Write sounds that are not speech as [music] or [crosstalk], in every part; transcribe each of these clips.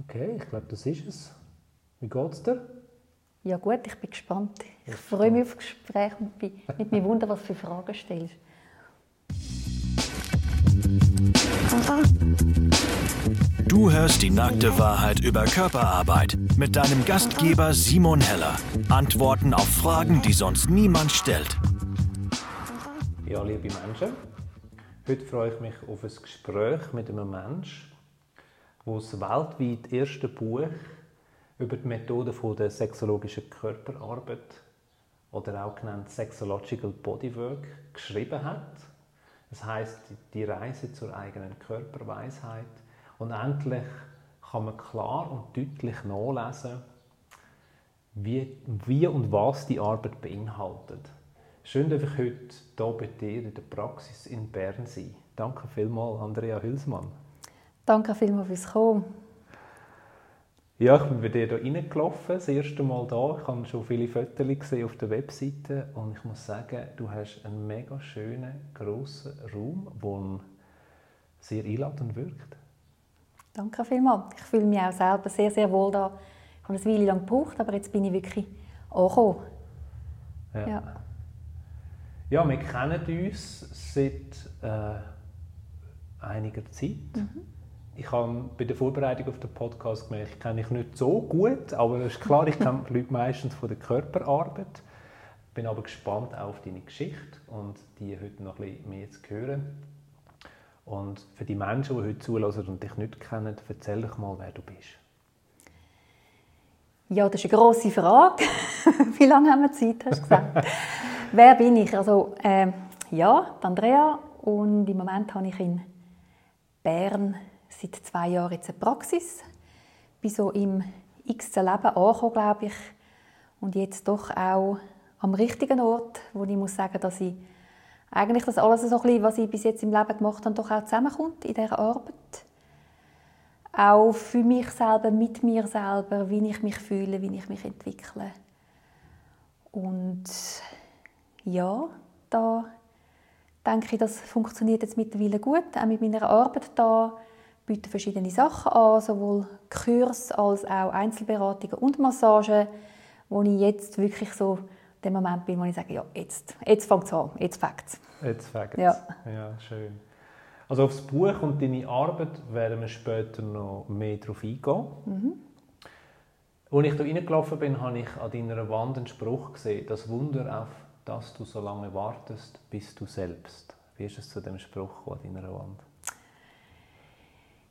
Okay, ich glaube, das ist es. Wie geht's dir? Ja gut, ich bin gespannt. Ich freue mich auf das Gespräch und bin mit mir wundern, was für Fragen stellst. Du hörst die nackte Wahrheit über Körperarbeit mit deinem Gastgeber Simon Heller. Antworten auf Fragen, die sonst niemand stellt. Ja, liebe Menschen, heute freue ich mich auf ein Gespräch mit einem Menschen, der das weltweit erste Buch über die Methode der sexologischen Körperarbeit oder auch genannt Sexological Bodywork geschrieben hat. Das heißt die Reise zur eigenen Körperweisheit. Und endlich kann man klar und deutlich nachlesen, wie, wie und was die Arbeit beinhaltet. Schön, dass ich heute hier bei dir in der Praxis in Bern sein. Danke vielmals, Andrea Hülsmann. Danke vielmals fürs Kommen. Ja, ich bin bei dir hier reingelaufen, das erste Mal da. Ich habe schon viele Fotos gesehen auf der Webseite und ich muss sagen, du hast einen mega schönen, grossen Raum, der sehr einladend wirkt. Danke vielmals. Ich fühle mich auch selber sehr, sehr wohl da. Ich habe eine Weile lang gebraucht, aber jetzt bin ich wirklich angekommen. Ja. ja. ja wir kennen uns seit äh, einiger Zeit. Mhm ich habe bei der Vorbereitung auf den Podcast gemerkt, ich kenne dich nicht so gut, aber es ist klar, ich kenne die [laughs] Leute meistens von der Körperarbeit. Bin aber gespannt auf deine Geschichte und die heute noch ein bisschen mehr zu hören. Und für die Menschen, die heute zulassen und dich nicht kennen, erzähl doch mal, wer du bist. Ja, das ist eine grosse Frage. [laughs] Wie lange haben wir Zeit, hast du gesagt? [laughs] wer bin ich? Also, äh, ja, Andrea und im Moment habe ich in Bern seit zwei Jahren jetzt eine Praxis. Bin so im x Leben angekommen, glaube ich. Und jetzt doch auch am richtigen Ort, wo ich muss sagen, dass ich eigentlich das alles so ein bisschen, was ich bis jetzt im Leben gemacht habe, doch auch zusammenkommt in dieser Arbeit. Auch für mich selber, mit mir selber, wie ich mich fühle, wie ich mich entwickle. Und ja, da denke ich, das funktioniert jetzt mittlerweile gut, auch mit meiner Arbeit da bieten verschiedene Sachen an, sowohl Kurs als auch Einzelberatungen und Massagen, wo ich jetzt wirklich so der Moment bin, wo ich sage, ja, jetzt, jetzt fängt es an, jetzt fängt es. Jetzt fängt es. Ja. ja, schön. Also aufs Buch und deine Arbeit werden wir später noch mehr darauf eingehen. Mhm. Als ich hier reingelaufen bin, habe ich an deiner Wand einen Spruch gesehen, das Wunder, auf das du so lange wartest, bist du selbst. Wie ist es zu dem Spruch an deiner Wand?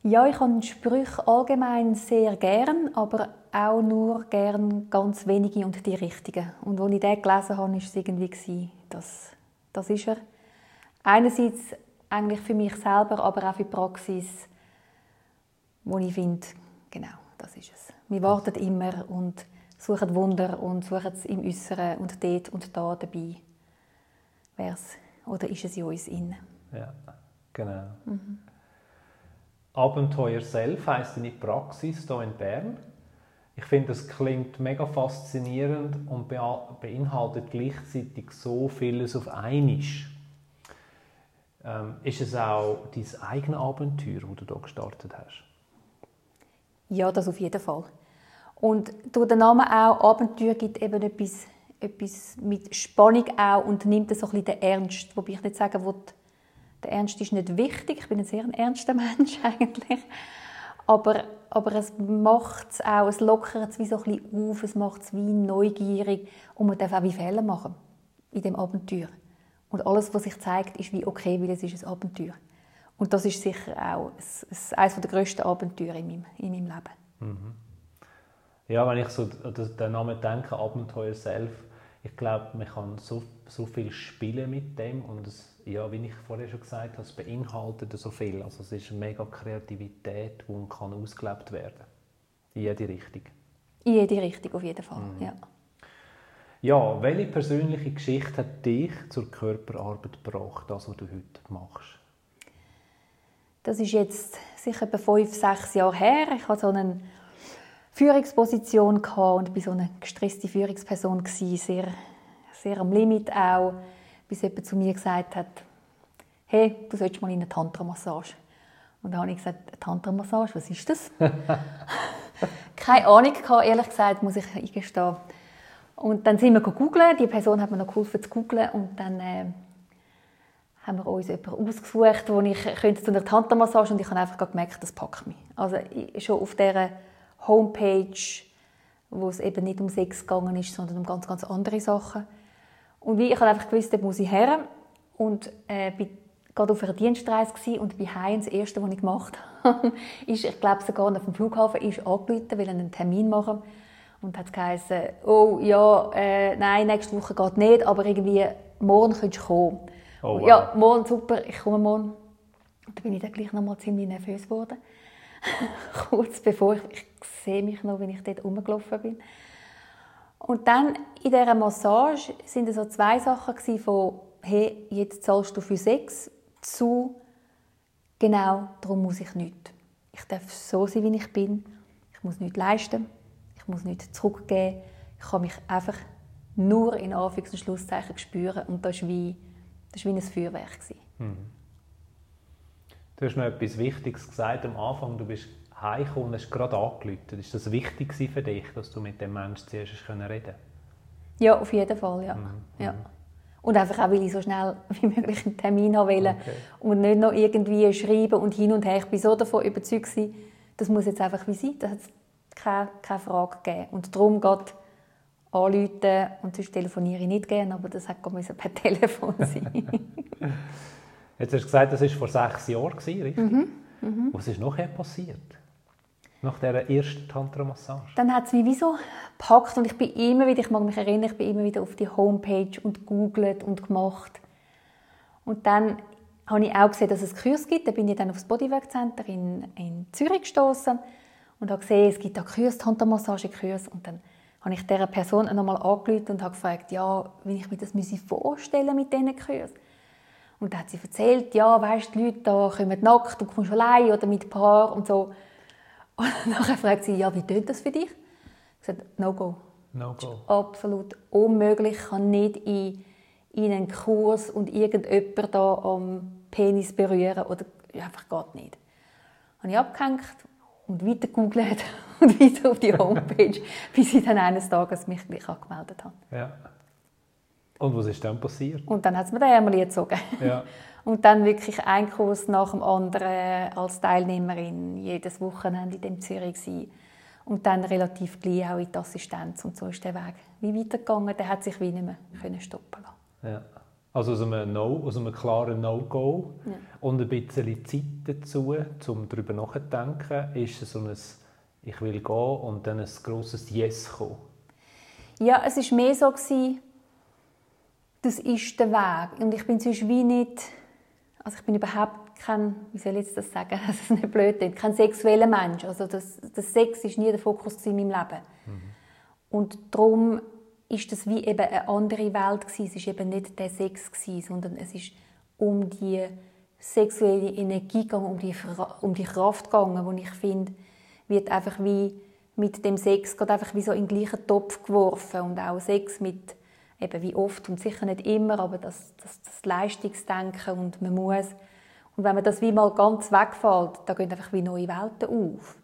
Ja, ich habe Sprüche allgemein sehr gern, aber auch nur gern ganz wenige und die richtigen. Und als ich den gelesen habe, war es irgendwie, das, das ist er. Einerseits eigentlich für mich selber, aber auch für die Praxis, wo ich finde, genau, das ist es. Wir warten immer und suchen Wunder und suchen es im Äußeren und dort und da dabei. Wär's, oder ist es in uns innen? Ja, genau. Mhm. Abenteuer Self heißt deine Praxis hier in Bern. Ich finde, das klingt mega faszinierend und beinhaltet gleichzeitig so vieles auf einmal. Ähm, ist es auch dein eigenes Abenteuer, das du hier gestartet hast? Ja, das auf jeden Fall. Und durch den Namen auch Abenteuer gibt eben etwas, etwas mit Spannung auch und nimmt so ein bisschen den Ernst, wobei ich nicht sagen will, der Ernst ist nicht wichtig. Ich bin ein sehr ernster [laughs] Mensch eigentlich. Aber, aber es macht es auch, es lockert es wie so ein bisschen auf, es macht es wie neugierig und man darf auch wie Fehler machen in dem Abenteuer. Und alles, was sich zeigt, ist wie okay, weil es ist ein Abenteuer. Und das ist sicher auch eines der grössten Abenteuer in meinem, in meinem Leben. Mhm. Ja, wenn ich so den Namen denke, Abenteuer selbst, ich glaube, man kann so, so viel spielen mit dem und es ja, wie ich vorher schon gesagt habe, es beinhaltet so viel. Also es ist eine mega Kreativität, die kann ausgelebt werden In jede Richtung. In jede Richtung, auf jeden Fall, mhm. ja. Ja, welche persönliche Geschichte hat dich zur Körperarbeit gebracht, das, was du heute machst? Das ist jetzt sicher etwa fünf, sechs Jahre her. Ich hatte so eine Führungsposition und war so eine gestresste Führungsperson, sehr, sehr am Limit auch bis jemand zu mir gesagt hat, hey, du solltest mal in eine Tantra-Massage. Und dann habe ich gesagt, eine Tantra-Massage, was ist das? [laughs] keine Ahnung gehabt, ehrlich gesagt, muss ich eingestehen. Und dann sind wir gegoogelt, die Person hat mir noch geholfen zu googlen und dann äh, haben wir uns jemanden ausgesucht, wo ich könnte zu einer Tantra-Massage und ich habe einfach gemerkt, das packt mich. Also schon auf dieser Homepage, wo es eben nicht um Sex gegangen ist, sondern um ganz, ganz andere Sachen. Und wie ich habe einfach gewusst, da muss ich her und äh, bin gerade auf einer Dienstreise gewesen und bei Heim das erste, was ich gemacht habe, [laughs] ist, ich glaube sogar auf dem Flughafen, ist angerufen, weil einen Termin machen und hat geheißen, oh ja, äh, nein, nächste Woche geht nicht, aber irgendwie morgen könntest du kommen. Oh, wow. Ja, morgen super, ich komme morgen. Und da bin ich dann gleich noch mal ziemlich nervös geworden. [laughs] Kurz bevor ich, ich sehe mich noch, wenn ich dort rumgelaufen bin. Und dann in dieser Massage sind so zwei Sachen von hey, jetzt zahlst du für Sex zu genau darum muss ich nicht. Ich darf so sein, wie ich bin. Ich muss nichts leisten. Ich muss nichts zurückgeben. Ich kann mich einfach nur in Anführungs- und Schlusszeichen spüren und das war wie, wie ein Feuerwerk. Mhm. Du hast noch etwas Wichtiges gesagt am Anfang. Du bist heimgekommen und hast gerade angerufen. Ist das wichtig für dich, dass du mit dem Menschen zuerst reden konntest? Ja, auf jeden Fall, ja. Mhm. ja. Mhm. Und einfach auch, weil ich so schnell [laughs] wie möglich einen Termin haben wollte. Okay. Und nicht noch irgendwie schreiben und hin und her. Ich war so davon überzeugt, das muss jetzt einfach wie sein. Da hat es keine, keine Frage gegeben. Und darum geht anrufen und sonst telefoniere ich nicht gerne, aber das hätte per [laughs] Telefon sein Jetzt hast du gesagt, das war vor sechs Jahren, richtig? Mhm. Mhm. Was ist nachher passiert? Nach dieser ersten Tantra-Massage? Dann hat es mich wie so gepackt und ich bin immer wieder, ich mag mich erinnern, ich bin immer wieder auf die Homepage und googelt und gemacht. Und dann habe ich auch gesehen, dass es Kurs gibt. Da bin ich dann aufs Bodywork Center in, in Zürich gestoßen und habe gesehen, es gibt da Kurs, Tantra-Massage-Kurs. Und dann habe ich dieser Person nochmal angerufen und habe gefragt, ja, wie ich mir das vorstellen mit diesen Kursen. Und dann hat sie erzählt, ja, weißt, die Leute da kommen nackt, du kommst allein oder mit Paar und so. Und [laughs] dann fragt sie, ja, wie tut das für dich? Ich gesagt, no go. No go. Absolut unmöglich. Ich kann nicht in, in einen Kurs und irgendjemand da am Penis berühren oder einfach geht nicht. Habe ich abgehängt und weiter gegoogelt [laughs] und weiter auf die Homepage, [laughs] bis ich dann eines Tages mich gleich angemeldet habe. Ja. Und was ist dann passiert? Und dann hat es mir den Ärmel gezogen. Ja. Und dann wirklich ein Kurs nach dem anderen als Teilnehmerin, jedes Wochenende in dem Zürich sein. Und dann relativ gleich auch in die Assistenz. Und so ist der Weg wie weitergegangen. Der hat sich wie nicht mehr können stoppen lassen. Ja. Also aus einem, no, aus einem klaren No-Go ja. und ein bisschen Zeit dazu, um darüber nachzudenken, ist es so ein «Ich will gehen» und dann ein grosses «Yes» gekommen? Ja, es war mehr so, gewesen, das ist der Weg. Und ich bin sonst wie nicht, also ich bin überhaupt kein, wie soll ich jetzt das sagen, [laughs] dass es nicht blöd ist, kein sexueller Mensch. Also das, das Sex ist nie der Fokus in meinem Leben. Mhm. Und darum ist das wie eben eine andere Welt gewesen. Es ist eben nicht der Sex gewesen, sondern es ist um die sexuelle Energie gegangen, um die, um die Kraft gegangen, wo ich finde, wird einfach wie mit dem Sex einfach wie so in den gleichen Topf geworfen und auch Sex mit eben wie oft und sicher nicht immer, aber das, das, das Leistungsdenken und man muss. Und wenn man das wie mal ganz wegfällt, da gehen einfach wie neue Welten auf.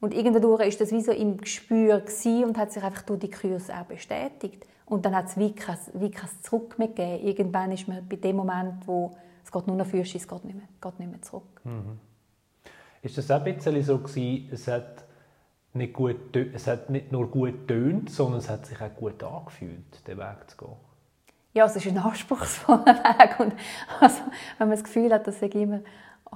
Und irgendwann ist das wie so im Gespür und hat sich einfach durch die Kurse auch bestätigt. Und dann hat es wie kein, wie kein Zurück mehr gegeben. Irgendwann ist man bei dem Moment, wo es geht nur noch fürs, es geht nicht mehr, geht nicht mehr zurück. Mhm. Ist das auch ein bisschen so gewesen, es hat nicht, gut, es hat nicht nur gut tönt, sondern es hat sich auch gut angefühlt, den Weg zu gehen. Ja, es ist ein anspruchsvoller [laughs] Weg. Und also, wenn man das Gefühl hat, das sei immer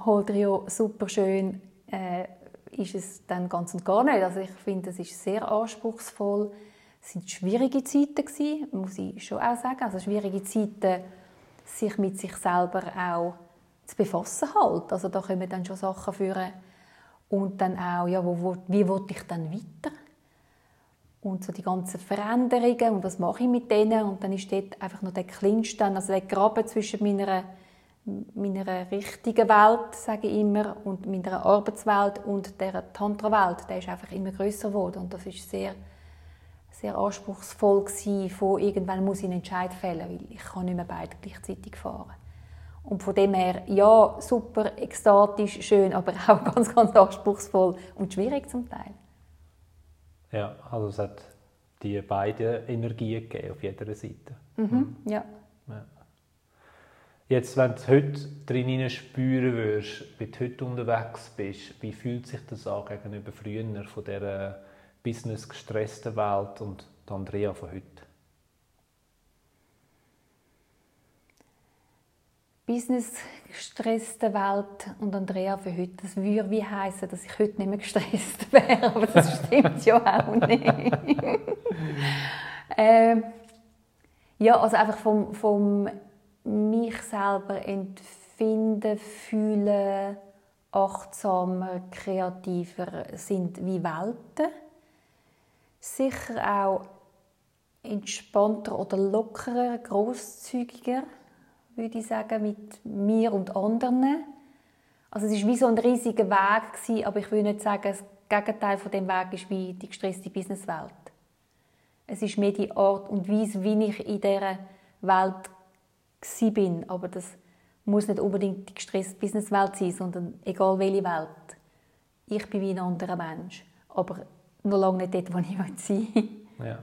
Holdrio super schön, äh, ist es dann ganz und gar nicht. Also ich finde, es ist sehr anspruchsvoll. Es sind schwierige Zeiten gewesen, muss ich schon auch sagen. Also schwierige Zeiten, sich mit sich selber auch zu befassen halt. Also da kommen dann schon Sachen führen und dann auch, ja, wo, wo, wie will ich dann weiter? Und so die ganzen Veränderungen und was mache ich mit denen? Und dann ist dort einfach noch der Clinch also der Graben zwischen meiner, meiner richtigen Welt, sage ich immer, und meiner Arbeitswelt und der Tantra-Welt, der ist einfach immer größer geworden. Und das ist sehr, sehr anspruchsvoll gewesen, von irgendwann muss ich einen Entscheid fällen, weil ich kann nicht mehr beide gleichzeitig fahren. Und von dem her, ja, super, ekstatisch, schön, aber [laughs] auch ganz, ganz anspruchsvoll und schwierig zum Teil. Ja, also es hat die beiden Energien gegeben auf jeder Seite. Mhm. Ja. Ja. Jetzt, wenn du heute drin spüren würdest, wie du heute unterwegs bist, wie fühlt sich das an gegenüber früher von dieser business-gestressten Welt und der Andrea von heute? Business gestresste Welt und Andrea für heute, das würde wie heißen, dass ich heute nicht mehr gestresst [laughs] wäre, aber das stimmt ja auch nicht. [laughs] ähm, ja, also einfach vom, vom mich selber empfinden, fühlen, achtsamer, kreativer sind wie Welten. Sicher auch entspannter oder lockerer, großzügiger würde ich sagen, mit mir und anderen. Also es ist wie so ein riesiger Weg gewesen, aber ich will nicht sagen, das Gegenteil von dem Weg ist wie die gestresste Businesswelt. Es ist mehr die Art und Weise, wie ich in dieser Welt bin. Aber das muss nicht unbedingt die gestresste Businesswelt sein, sondern egal welche Welt. Ich bin wie ein anderer Mensch, aber noch lange nicht dort, wo ich [laughs] sein will. Ja.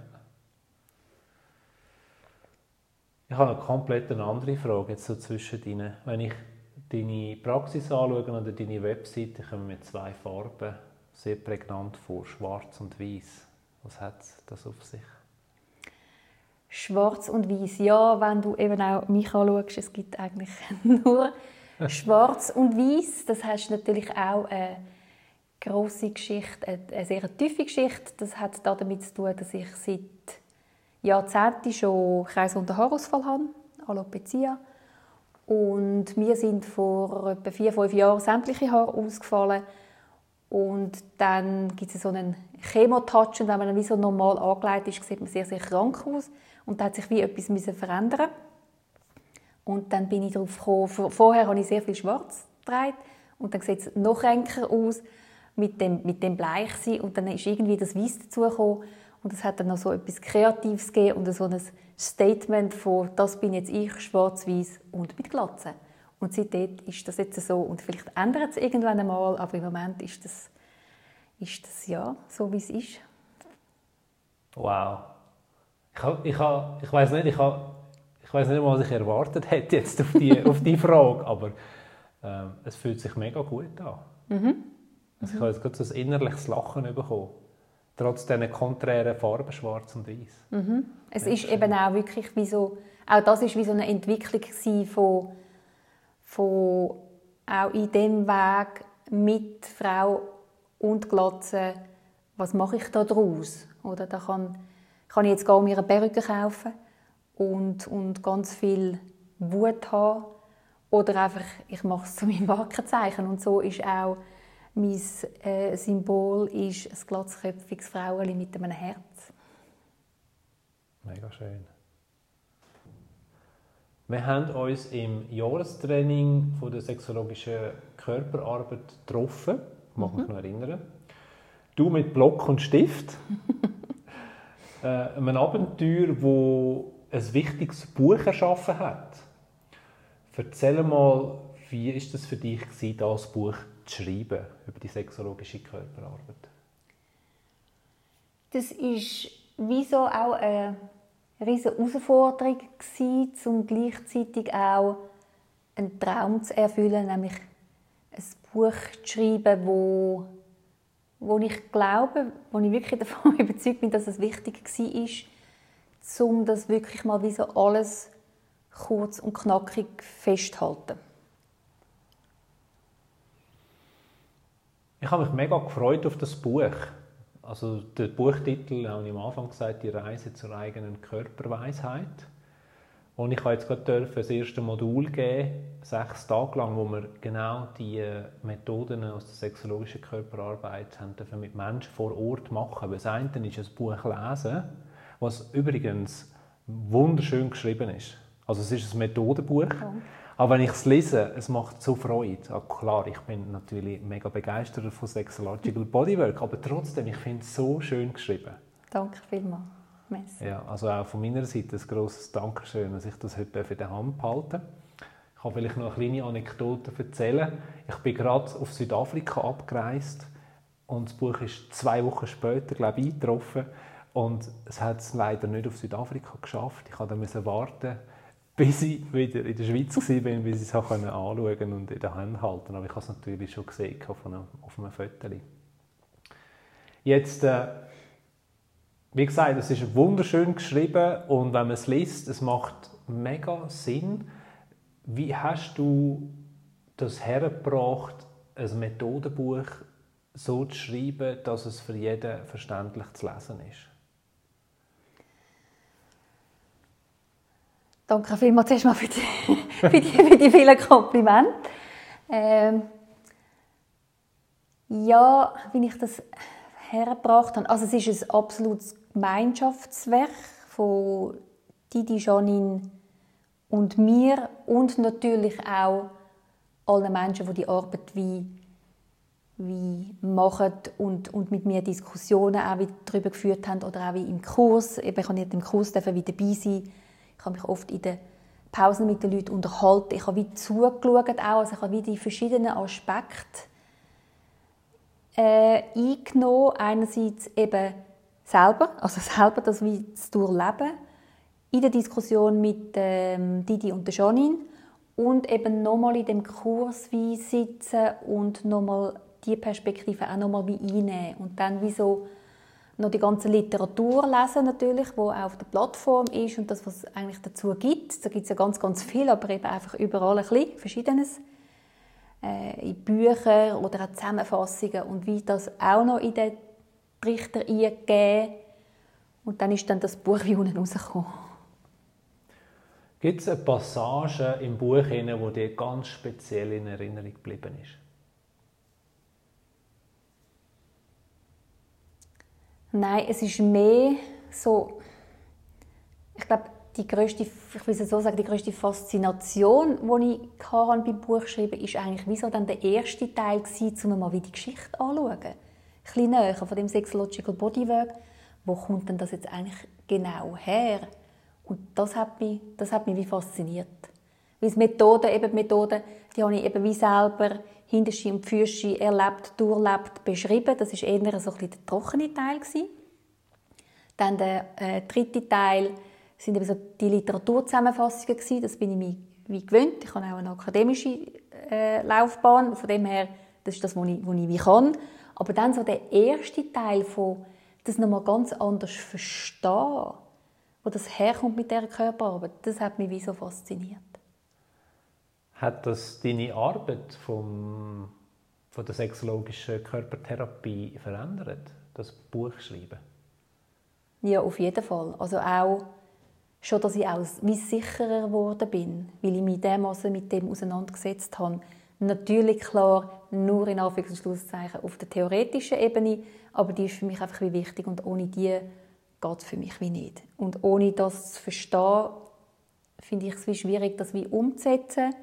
Ich habe eine komplett andere Frage jetzt so zwischen deinen. Wenn ich deine Praxis anschaue oder deine Webseite, kommen mir zwei Farben sehr prägnant vor, schwarz und weiß. Was hat das auf sich? Schwarz und weiß. Ja, wenn du eben auch mich anschaust, es gibt eigentlich [laughs] nur Schwarz und weiß. Das heißt natürlich auch eine große Geschichte, eine sehr tiefe Geschichte. Das hat damit zu tun, dass ich seit Jahrzehnte schon Kreisrunden Haarausfall habe, Alopecia. Und mir sind vor etwa vier, fünf Jahren sämtliche Haare ausgefallen. Und dann gibt es so einen Chemotouch und wenn man dann wie so normal angelegt ist, sieht man sehr, sehr krank aus. Und da hat sich wie etwas verändern Und dann bin ich darauf gekommen, vorher habe ich sehr viel schwarz getragen und dann sieht es noch kränker aus mit dem, mit dem Bleichsein und dann ist irgendwie das Weiß dazugekommen und es hat dann noch so etwas Kreatives gegeben und so ein Statement von «Das bin jetzt ich, schwarz-weiß und mit Glatze». Und seitdem ist das jetzt so. Und vielleicht ändert es irgendwann einmal, aber im Moment ist das, ist das ja so, wie es ist. Wow. Ich, ich, ich weiß nicht, ich, ich weiß nicht, was ich erwartet hätte jetzt auf die, [laughs] auf die Frage, aber äh, es fühlt sich mega gut an. Mhm. Also ich habe jetzt gerade so ein innerliches Lachen bekommen trotz diesen konträren Farben, schwarz und weiß. Mhm. Es ist eben auch wirklich wie so, auch das ist wie so eine Entwicklung von, von auch in dem Weg mit Frau und Glatze, was mache ich da draus? Oder da kann, kann ich jetzt gar mir eine Perücke kaufen und, und ganz viel Wut haben oder einfach, ich mache es zu meinem Markenzeichen und so ist auch mein äh, Symbol ist ein glatzköpfiges Frauchen mit einem Herz. Mega schön. Wir haben uns im Jahrestraining von der sexologischen Körperarbeit getroffen. Ich mag mich mhm. noch erinnern. Du mit Block und Stift. [laughs] äh, ein Abenteuer, wo ein wichtiges Buch erschaffen hat. Erzähl mal, wie ist das für dich, das Buch zu schreiben über die sexologische Körperarbeit? Das ist wie so auch eine riesige Herausforderung gewesen, um gleichzeitig auch einen Traum zu erfüllen, nämlich ein Buch zu schreiben, wo, wo ich glaube, wo ich wirklich [laughs] davon überzeugt bin, dass es wichtig war, um das wirklich mal wie alles kurz und knackig festzuhalten. Ich habe mich mega gefreut auf das Buch. Also der Buchtitel habe ich am Anfang gesagt, die Reise zur eigenen Körperweisheit. Und ich habe jetzt gerade das erste Modul geben, sechs Tage lang, wo wir genau die Methoden aus der sexologischen Körperarbeit haben mit Menschen vor Ort machen. Das eine ist ein Buch lesen, was übrigens wunderschön geschrieben ist. Also es ist ein Methodenbuch. Ja. Aber wenn ich es lese, es macht so Freude. Ja, klar, ich bin natürlich mega begeistert von Sexological Bodywork, aber trotzdem, ich finde es so schön geschrieben. Danke vielmals. Merci. Ja, also auch von meiner Seite ein grosses Dankeschön, dass ich das heute in der Hand behalten Ich kann vielleicht noch eine kleine Anekdote erzählen. Ich bin gerade auf Südafrika abgereist Und das Buch ist zwei Wochen später, glaube ich, eingetroffen. Und es hat es leider nicht auf Südafrika geschafft. Ich musste dann warten, [laughs] bis ich wieder in der Schweiz war, bis ich es anschauen konnte und in der Hand halten. Aber ich habe es natürlich schon gesehen auf einem, auf einem Foto. Jetzt, äh, wie gesagt, es ist wunderschön geschrieben und wenn man es liest, es macht mega Sinn. Wie hast du das hergebracht, ein Methodenbuch so zu schreiben, dass es für jeden verständlich zu lesen ist? Danke vielmals erstmal für die, [laughs] für die, für die vielen Komplimente. Ähm, ja, wie ich das hergebracht habe. Also es ist ein absolutes Gemeinschaftswerk von Didi, Janine und mir und natürlich auch allen Menschen, die die Arbeit wie, wie machen und, und mit mir Diskussionen auch darüber geführt haben oder auch wie im Kurs. Ich kann nicht im Kurs wieder dabei sein. Ich habe mich oft in den Pausen mit den Leuten unterhalten. Ich habe wie zugeschaut auch. Also ich habe wie die verschiedenen Aspekte äh, eingenommen. Einerseits eben selber, also [laughs] selber das wie zu durchleben, in der Diskussion mit ähm, Didi und der Janine und eben nochmal in dem Kurs wie sitzen und nochmal die Perspektive auch nochmal wie einnehmen und dann wie so noch die ganze Literatur lesen natürlich, wo auch auf der Plattform ist und das, was es eigentlich dazu gibt. Da gibt es ja ganz, ganz viel, aber eben einfach überall ein bisschen Verschiedenes äh, in Büchern oder auch Zusammenfassungen und wie das auch noch in den Trichter eingegeben. Und dann ist dann das Buch wie unten rausgekommen. Gibt es eine Passage im Buch, die dir ganz speziell in Erinnerung geblieben ist? Nein, es ist mehr so, ich glaube, die größte, ich will so sagen, die größte Faszination, die ich hatte beim Buchschreiben, ist eigentlich wieso dann der erste Teil gewesen, um mal die Geschichte anzuschauen. Ein bisschen näher von dem Sexological Bodywork. Wo kommt denn das jetzt eigentlich genau her? Und das hat mich, das hat mich wie fasziniert. Weil die Methoden, eben die Methoden, die habe ich eben wie selber Hinterschi und Fürschi erlebt, durchlebt, beschrieben. Das war eher so ein der trockene Teil. Dann der äh, dritte Teil sind eben so die Literaturzusammenfassungen gewesen. Das bin ich mir wie gewöhnt. Ich habe auch eine akademische äh, Laufbahn. Von dem her, das ist das, was ich, ich wie kann. Aber dann so der erste Teil von das nochmal ganz anders verstehen, wo das herkommt mit dieser Körperarbeit, das hat mich wie so fasziniert. Hat das deine Arbeit vom, von der sexologischen Körpertherapie verändert, das Buch schreiben? Ja, auf jeden Fall. Also auch schon, dass ich auch wie sicherer geworden bin, weil ich mich dermaßen mit dem auseinandergesetzt habe. Natürlich klar nur in Anführungs- auf der theoretischen Ebene, aber die ist für mich einfach wie wichtig und ohne die geht es für mich wie nicht. Und ohne das zu verstehen, finde ich es wie schwierig, das wie umzusetzen,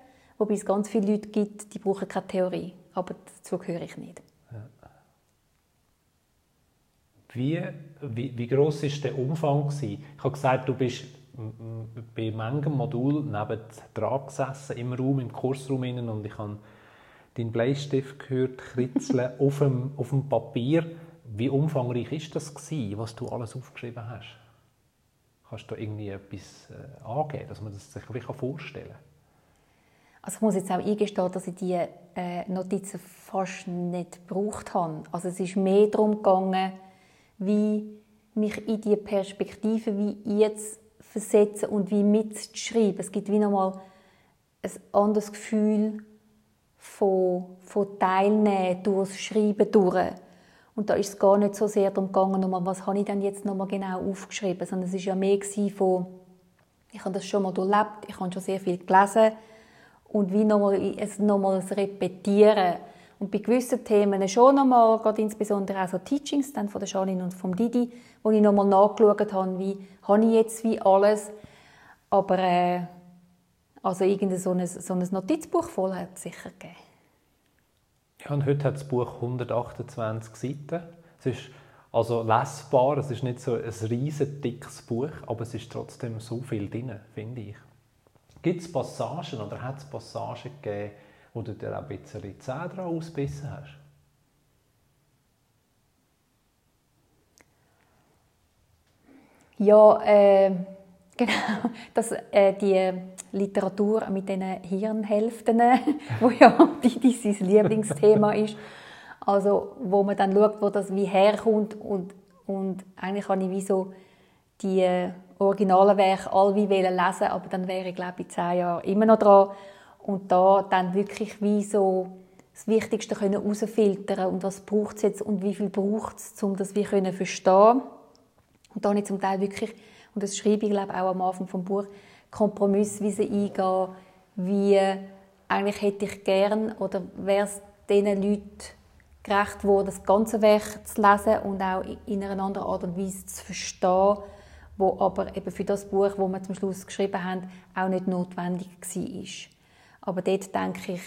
wobei es ganz viele Leute gibt, die brauchen keine Theorie, aber dazu gehöre ich nicht. Wie, wie, wie groß ist der Umfang gewesen? Ich habe gesagt, du bist bei manchem Modul neben dran gesessen, im Raum, im Kursraum innen, und ich habe deinen Bleistift gehört, kritzeln [laughs] auf, dem, auf dem Papier. Wie umfangreich ist das gewesen, was du alles aufgeschrieben hast? Kannst du irgendwie etwas äh, angeben, dass man das sich vorstellen kann? Also ich muss jetzt auch eingestehen, dass ich diese äh, Notizen fast nicht gebraucht habe. Also es ist mehr darum gegangen, wie mich in die Perspektive wie jetzt versetzen und wie mitzuschreiben. Es gibt wie nochmal ein anderes Gefühl von, von Teilnehmen durchs Schreiben durch. Und da ist es gar nicht so sehr darum gegangen, was habe ich denn jetzt nochmal genau aufgeschrieben, sondern es war ja mehr von, ich habe das schon mal durchlebt, ich habe schon sehr viel gelesen und wie nochmal, es nochmals repetieren. Und bei gewissen Themen schon nochmal, gerade insbesondere auch so Teachings dann von der Janine und vom Didi, wo ich nochmal nachgeschaut habe, wie habe ich jetzt wie alles. Aber äh, also irgendein so ein, so ein Notizbuch voll hat es sicher gegeben. Ja, und heute hat das Buch 128 Seiten. Es ist also lesbar, es ist nicht so ein riesen dickes Buch, aber es ist trotzdem so viel drin, finde ich. Gibt es Passagen oder hat es Passagen gegeben, wo du dir auch ein bisschen die Zähne dran ausbissen hast? Ja, äh, [laughs] genau. Das, äh, die Literatur mit den Hirnhälften, äh, [laughs] wo ja [laughs] dein Lieblingsthema ist. Also, wo man dann schaut, wo das wie herkommt und, und eigentlich habe ich wie so die äh, originalen Werke alle wie lesen aber dann wäre ich glaube ich zehn Jahre immer noch dran. Und da dann wirklich wie so das Wichtigste können herausfiltern und was braucht es jetzt und wie viel braucht es, um das wir können verstehen. Und da habe ich zum Teil wirklich, und das schreibe ich glaube auch am Anfang vom Buch, Kompromissweise eingehen, wie eigentlich hätte ich gern oder wäre es diesen Leuten gerecht worden, das ganze Werk zu lesen und auch in einer anderen Art und Weise zu verstehen, wo aber eben für das Buch, wo wir zum Schluss geschrieben haben, auch nicht notwendig war. Aber dort denke ich,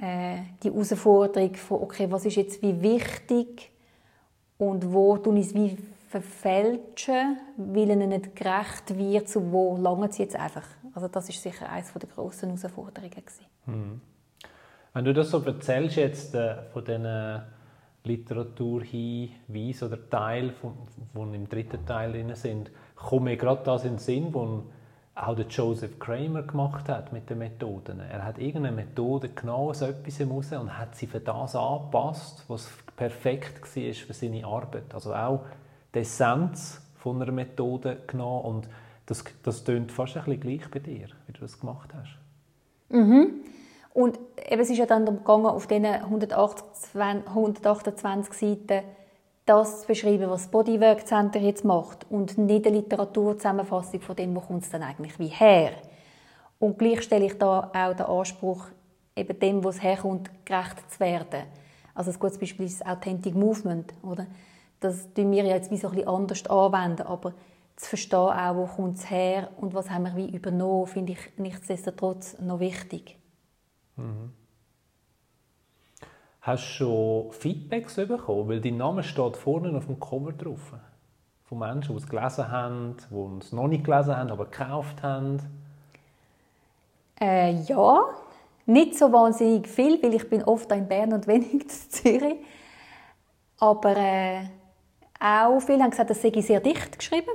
äh, die Herausforderung von, okay, was ist jetzt wie wichtig und wo tun ich es wie verfälschen, weil ihnen nicht gerecht wird, zu wo lange sie jetzt einfach. Also das ist sicher eines der grossen Herausforderungen Hm. Wenn du das so erzählst jetzt äh, von diesen Literaturhinweisen oder Teil, die im dritten Teil drin sind, kommt mir gerade das in den Sinn, wo auch der Joseph Kramer gemacht hat mit den Methoden. Er hat irgendeine Methode genommen aus etwas raus und hat sie für das angepasst, was perfekt war für seine Arbeit. Also auch die Essenz von einer Methode genommen und das, das klingt fast ein bisschen gleich bei dir, wie du das gemacht hast. Mhm. Und eben, es ist ja dann gegangen, auf diesen 128, 128 Seiten das zu beschreiben, was das Bodywork Center jetzt macht und nicht eine Literaturzusammenfassung von dem, wo kommt es dann eigentlich wie her. Und gleich stelle ich da auch den Anspruch, eben dem, wo es herkommt, gerecht zu werden. Also ein gutes Beispiel ist das Authentic Movement, oder? Das tun wir jetzt wie so ein bisschen anders anwenden, aber zu verstehen auch, wo kommt es her und was haben wir wie übernommen, finde ich nichtsdestotrotz noch wichtig. Mhm. Hast du schon Feedbacks bekommen? Weil dein Name steht vorne auf dem Cover drauf. Von Menschen, die es gelesen haben, die es noch nicht gelesen haben, aber gekauft haben. Äh, ja, nicht so wahnsinnig viel, weil ich bin oft in Bern und wenig in Zürich. Aber äh, auch viele haben gesagt, das sei sehr dicht geschrieben,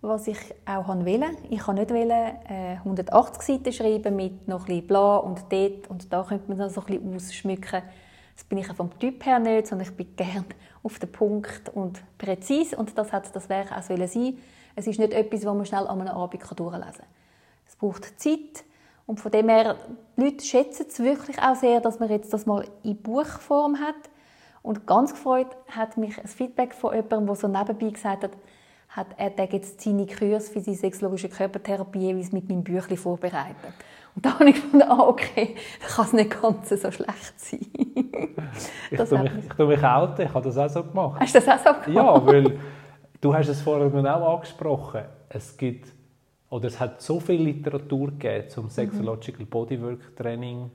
was ich auch wollte. Ich wollte nicht äh, 180 Seiten schreiben mit noch ein bisschen bla und dort und da könnte man dann so ein bisschen ausschmücken das bin ich auch vom Typ her nicht, sondern ich bin gern auf den Punkt und präzise und das hat das Werk auch sein Es ist nicht etwas, was man schnell an einem Abend durchlesen kann. Es braucht Zeit und von dem her, die Leute schätzen es wirklich auch sehr, dass man jetzt das mal in Buchform hat. Und ganz gefreut hat mich ein Feedback von jemandem, der so nebenbei gesagt hat, hat er jetzt seine Kurs für seine sexologische Körpertherapie jeweils mit meinem Büchlein vorbereitet. Und da habe ich gefunden, ah, okay, das kann es nicht ganz so schlecht sein. ich, tue mich, ich tue mich outen, ich habe das auch so gemacht. Hast du das auch so gemacht? Ja, weil du hast es vorhin auch angesprochen. Es gibt, oder es hat so viel Literatur gegeben zum Sexological mhm. Bodywork Training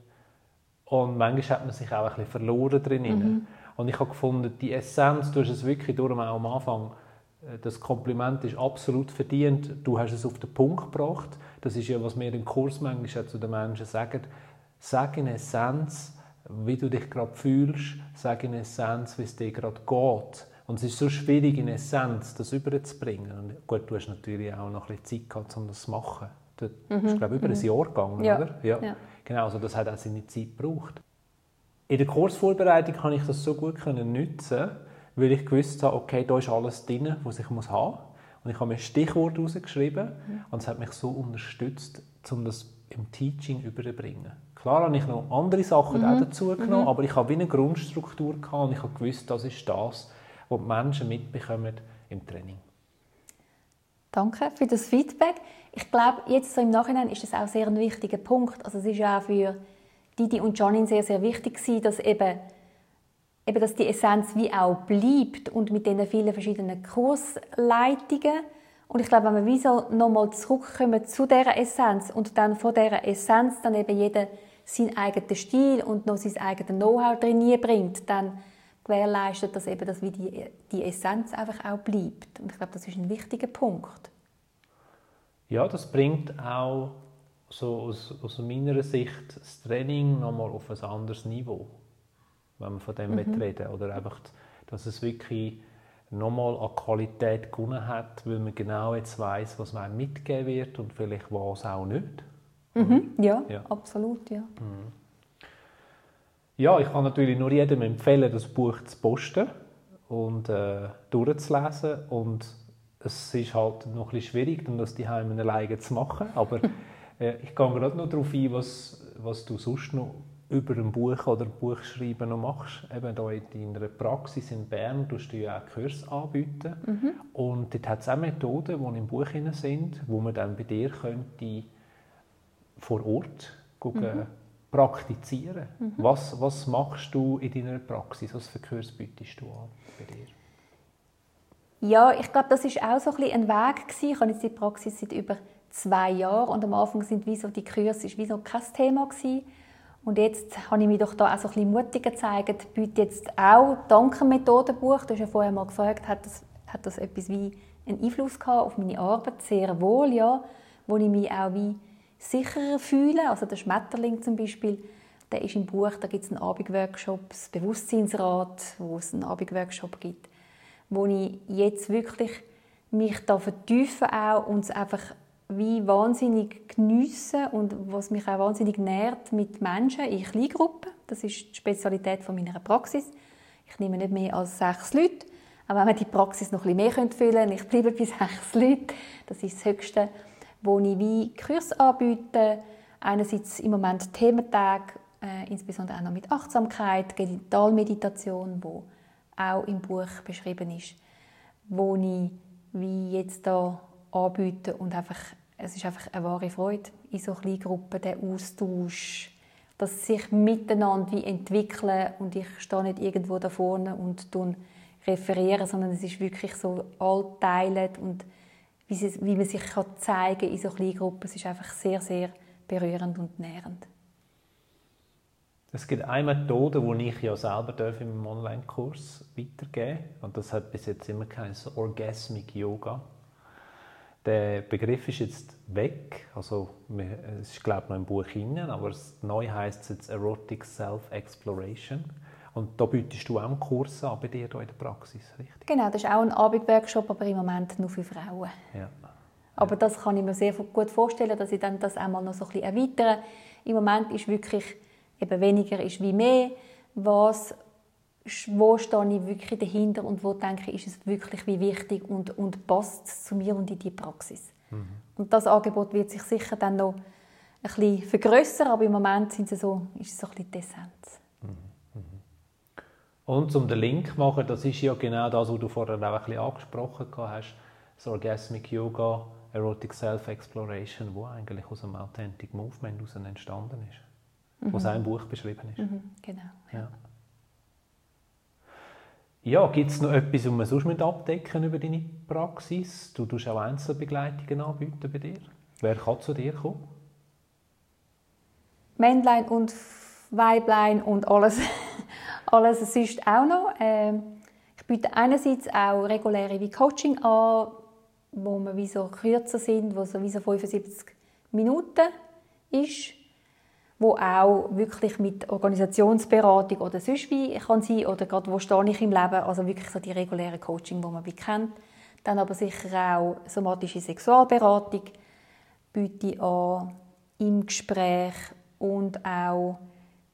und manchmal hat man sich auch ein bisschen verloren drin. Mhm. Und ich habe gefunden, die Essenz, du hast es wirklich darum auch am Anfang das Kompliment ist absolut verdient. Du hast es auf den Punkt gebracht. Das ist ja, was wir im Kurs manchmal zu den Menschen sagen. Sag in Essenz, wie du dich gerade fühlst. Sag in Essenz, wie es dir gerade geht. Und es ist so schwierig, in Essenz das überzubringen. Und gut, du hast natürlich auch noch ein bisschen Zeit gehabt, um das zu machen. Das mhm. ist, glaube ich, über mhm. ein Jahr gegangen, ja. oder? Ja. ja. Genau, also das hat auch seine Zeit gebraucht. In der Kursvorbereitung kann ich das so gut nutzen weil ich gewusst habe, okay, da ist alles drin, was ich muss haben muss. Und ich habe mir Stichwort rausgeschrieben mhm. und es hat mich so unterstützt, um das im Teaching überzubringen. Klar habe ich noch andere Sachen mhm. dazu genommen, mhm. aber ich habe wie eine Grundstruktur gehabt und ich habe gewusst, das ist das, was die Menschen mitbekommen im Training. Danke für das Feedback. Ich glaube, jetzt so im Nachhinein ist das auch sehr ein wichtiger Punkt. Also es ist ja auch für Didi und Janine sehr, sehr wichtig gewesen, dass eben eben, dass die Essenz wie auch bleibt und mit diesen vielen verschiedenen Kursleitungen. Und ich glaube, wenn wir wie so nochmal zurückkommen zu dieser Essenz und dann von dieser Essenz dann eben jeder seinen eigenen Stil und noch sein eigenes Know-how drin bringt, dann gewährleistet das eben, dass wie die, die Essenz einfach auch bleibt. Und ich glaube, das ist ein wichtiger Punkt. Ja, das bringt auch so aus, aus meiner Sicht das Training nochmal auf ein anderes Niveau wenn man von dem mhm. reden Oder einfach, dass es wirklich nochmal an Qualität gewonnen hat, weil man genau jetzt weiß, was man mitgeben wird und vielleicht was auch nicht. Mhm. Ja, ja, absolut, ja. Mhm. Ja, ich kann natürlich nur jedem empfehlen, das Buch zu posten und äh, durchzulesen und es ist halt noch ein bisschen schwierig, dann das die alleine zu machen, aber [laughs] äh, ich gehe gerade noch darauf ein, was, was du sonst noch über ein Buch oder ein Buchschreiben noch machst. Eben hier in deiner Praxis in Bern tust du ja auch Kurs anbieten. Mhm. Und dort hat es auch Methoden, die im Buch sind, wo man dann bei dir könnte vor Ort gucken, mhm. praktizieren. Mhm. Was, was machst du in deiner Praxis? Was für Kurs bietest du an bei dir? Ja, ich glaube, das ist auch so ein, ein Weg gewesen. Ich habe jetzt die Praxis seit über zwei Jahren und am Anfang sind wie so die Kurse ist wie so kein Thema gewesen. Und jetzt habe ich mich doch da auch so ein bisschen mutiger gezeigt. Biete jetzt auch dank Methodenbuch. Du hast ja vorher mal gefragt, hat das, hat das etwas wie einen Einfluss gehabt auf meine Arbeit? Sehr wohl, ja. Wo ich mich auch wie sicherer fühle. Also der Schmetterling zum Beispiel, der ist im Buch, da gibt es einen Abendworkshop, das Bewusstseinsrat, wo es einen Abendworkshop gibt, wo ich jetzt wirklich mich da vertiefen auch und es einfach wie wahnsinnig geniessen und was mich auch wahnsinnig nährt mit Menschen in Kleingruppen. Das ist die Spezialität von meiner Praxis. Ich nehme nicht mehr als sechs Leute. Aber wenn man die Praxis noch ein bisschen mehr füllen könnte, ich bleibe bei [laughs] sechs Leuten, das ist das Höchste, wo ich wie Kurs anbiete. Einerseits im Moment Thementage, äh, insbesondere auch noch mit Achtsamkeit, Genitalmeditation, wo auch im Buch beschrieben ist, wo ich wie jetzt da anbiete und einfach es ist einfach eine wahre Freude in so kleinen Gruppen, der Austausch, dass sie sich miteinander wie entwickeln und ich stehe nicht irgendwo da vorne und referiere, sondern es ist wirklich so allteilt und wie, sie, wie man sich kann zeigen in so kleinen Gruppen, es ist einfach sehr, sehr berührend und nährend. Es gibt eine Methode, die ich ja selber darf in Online-Kurs weitergeben darf. Und das hat bis jetzt immer geheißen Orgasmic Yoga. Der Begriff ist jetzt weg, also es ist glaube ich noch im Buch hinein, aber neu heißt es jetzt Erotic Self-Exploration. Und da bietest du auch einen Kurs an bei dir in der Praxis, richtig? Genau, das ist auch ein Abendworkshop, aber im Moment nur für Frauen. Ja. Aber das kann ich mir sehr gut vorstellen, dass ich dann das einmal noch so ein bisschen erweitere. Im Moment ist wirklich eben weniger ist wie mehr. Was wo stehe ich wirklich dahinter und wo denke ich, ist es wirklich wie wichtig und, und passt zu mir und in die Praxis. Mhm. Und das Angebot wird sich sicher dann noch ein bisschen vergrößern, aber im Moment sind sie so, ist es so ein bisschen die Essenz. Mhm. Und um den Link zu machen, das ist ja genau das, was du vorher auch ein bisschen angesprochen hast, das Orgasmic Yoga, Erotic Self-Exploration, wo eigentlich aus einem Authentic Movement heraus entstanden ist, mhm. was im Buch beschrieben ist. Mhm, genau. Ja. Ja, gibt es noch etwas, was man sonst abdecken über deine Praxis? Du tust auch Einzelbegleitungen anbieten bei dir. Wer kann zu dir kommen? Männlein und Weiblein und alles, [laughs] alles sonst auch noch. Ähm, ich biete einerseits auch reguläre wie Coaching an, wo man wie so kürzer sind, wo so wie so 75 Minuten ist wo auch wirklich mit Organisationsberatung oder sonst wie kann sein oder gerade wo stehe ich im Leben, also wirklich so die reguläre Coaching, wo man wie kennt. Dann aber sicher auch somatische Sexualberatung biete an im Gespräch und auch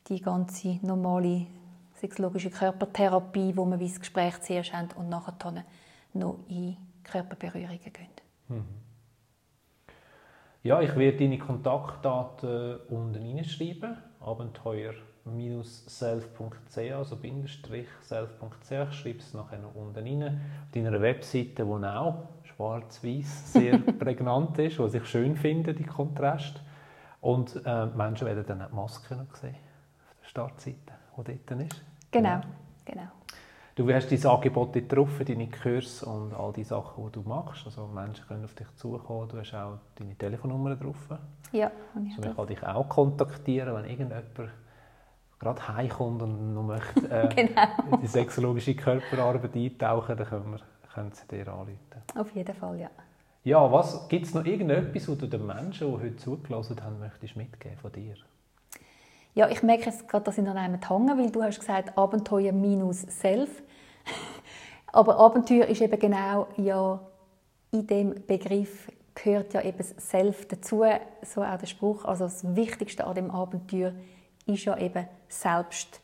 die ganze normale sexologische Körpertherapie, wo man wie das Gespräch zuerst haben und nachher noch in Körperberührungen gehen. Mhm. Ja, ich werde deine Kontaktdaten unten reinschreiben. Abenteuer-self.ch, also Bindestrich self.ch. Ich schreibe es nachher noch unten rein. Auf deiner Webseite, die auch schwarz-weiß sehr [laughs] prägnant ist, was ich schön finde, die Kontrast. Und äh, Menschen werden dann auch die Maske noch sehen auf der Startseite, die dort ist. Genau, ja. genau. Du hast dein Angebot getroffen, deine Kurse und all die Sachen, die du machst. Also Menschen können auf dich zukommen. Du hast auch deine Telefonnummer drauf. Ja, also man kann dich auch kontaktieren, wenn irgendjemand gerade heimkommt und noch möchte [laughs] äh, genau. die sexologische Körperarbeit eintauchen, dann können, wir, können sie dir anrufen. Auf jeden Fall, ja. Ja, was gibt es noch irgendetwas, was du den Menschen, die heute zugelassen haben, möchtest mitgeben von dir? Ja, ich merke jetzt gerade, dass ich noch einmal hänge, weil du hast gesagt Abenteuer minus Self. Aber Abenteuer ist eben genau ja in dem Begriff gehört ja eben Self dazu, so auch der Spruch. Also das Wichtigste an dem Abenteuer ist ja eben selbst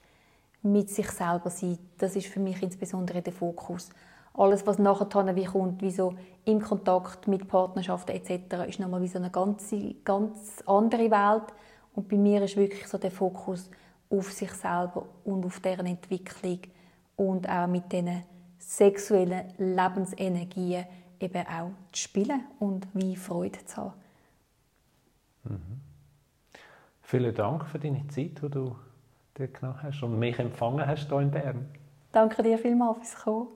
mit sich selber sein. Das ist für mich insbesondere der Fokus. Alles, was nachher wie kommt, wie so im Kontakt mit Partnerschaften etc., ist nochmal wie so eine ganz, ganz andere Welt. Und bei mir ist wirklich so der Fokus auf sich selber und auf deren Entwicklung und auch mit diesen sexuellen Lebensenergien eben auch zu spielen und wie Freude zu haben. Mhm. Vielen Dank für deine Zeit, die du dir genommen hast und mich empfangen hast hier in Bern. Danke dir vielmals fürs Kommen.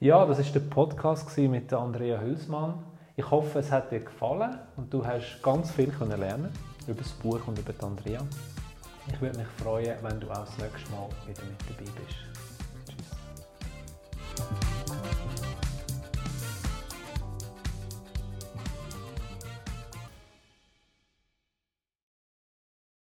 Ja, das ist der Podcast mit Andrea Hülsmann. Ich hoffe, es hat dir gefallen und du hast ganz viel lernen über das Buch und über Andrea. Ich würde mich freuen, wenn du auch das nächste Mal wieder mit dabei bist. Tschüss.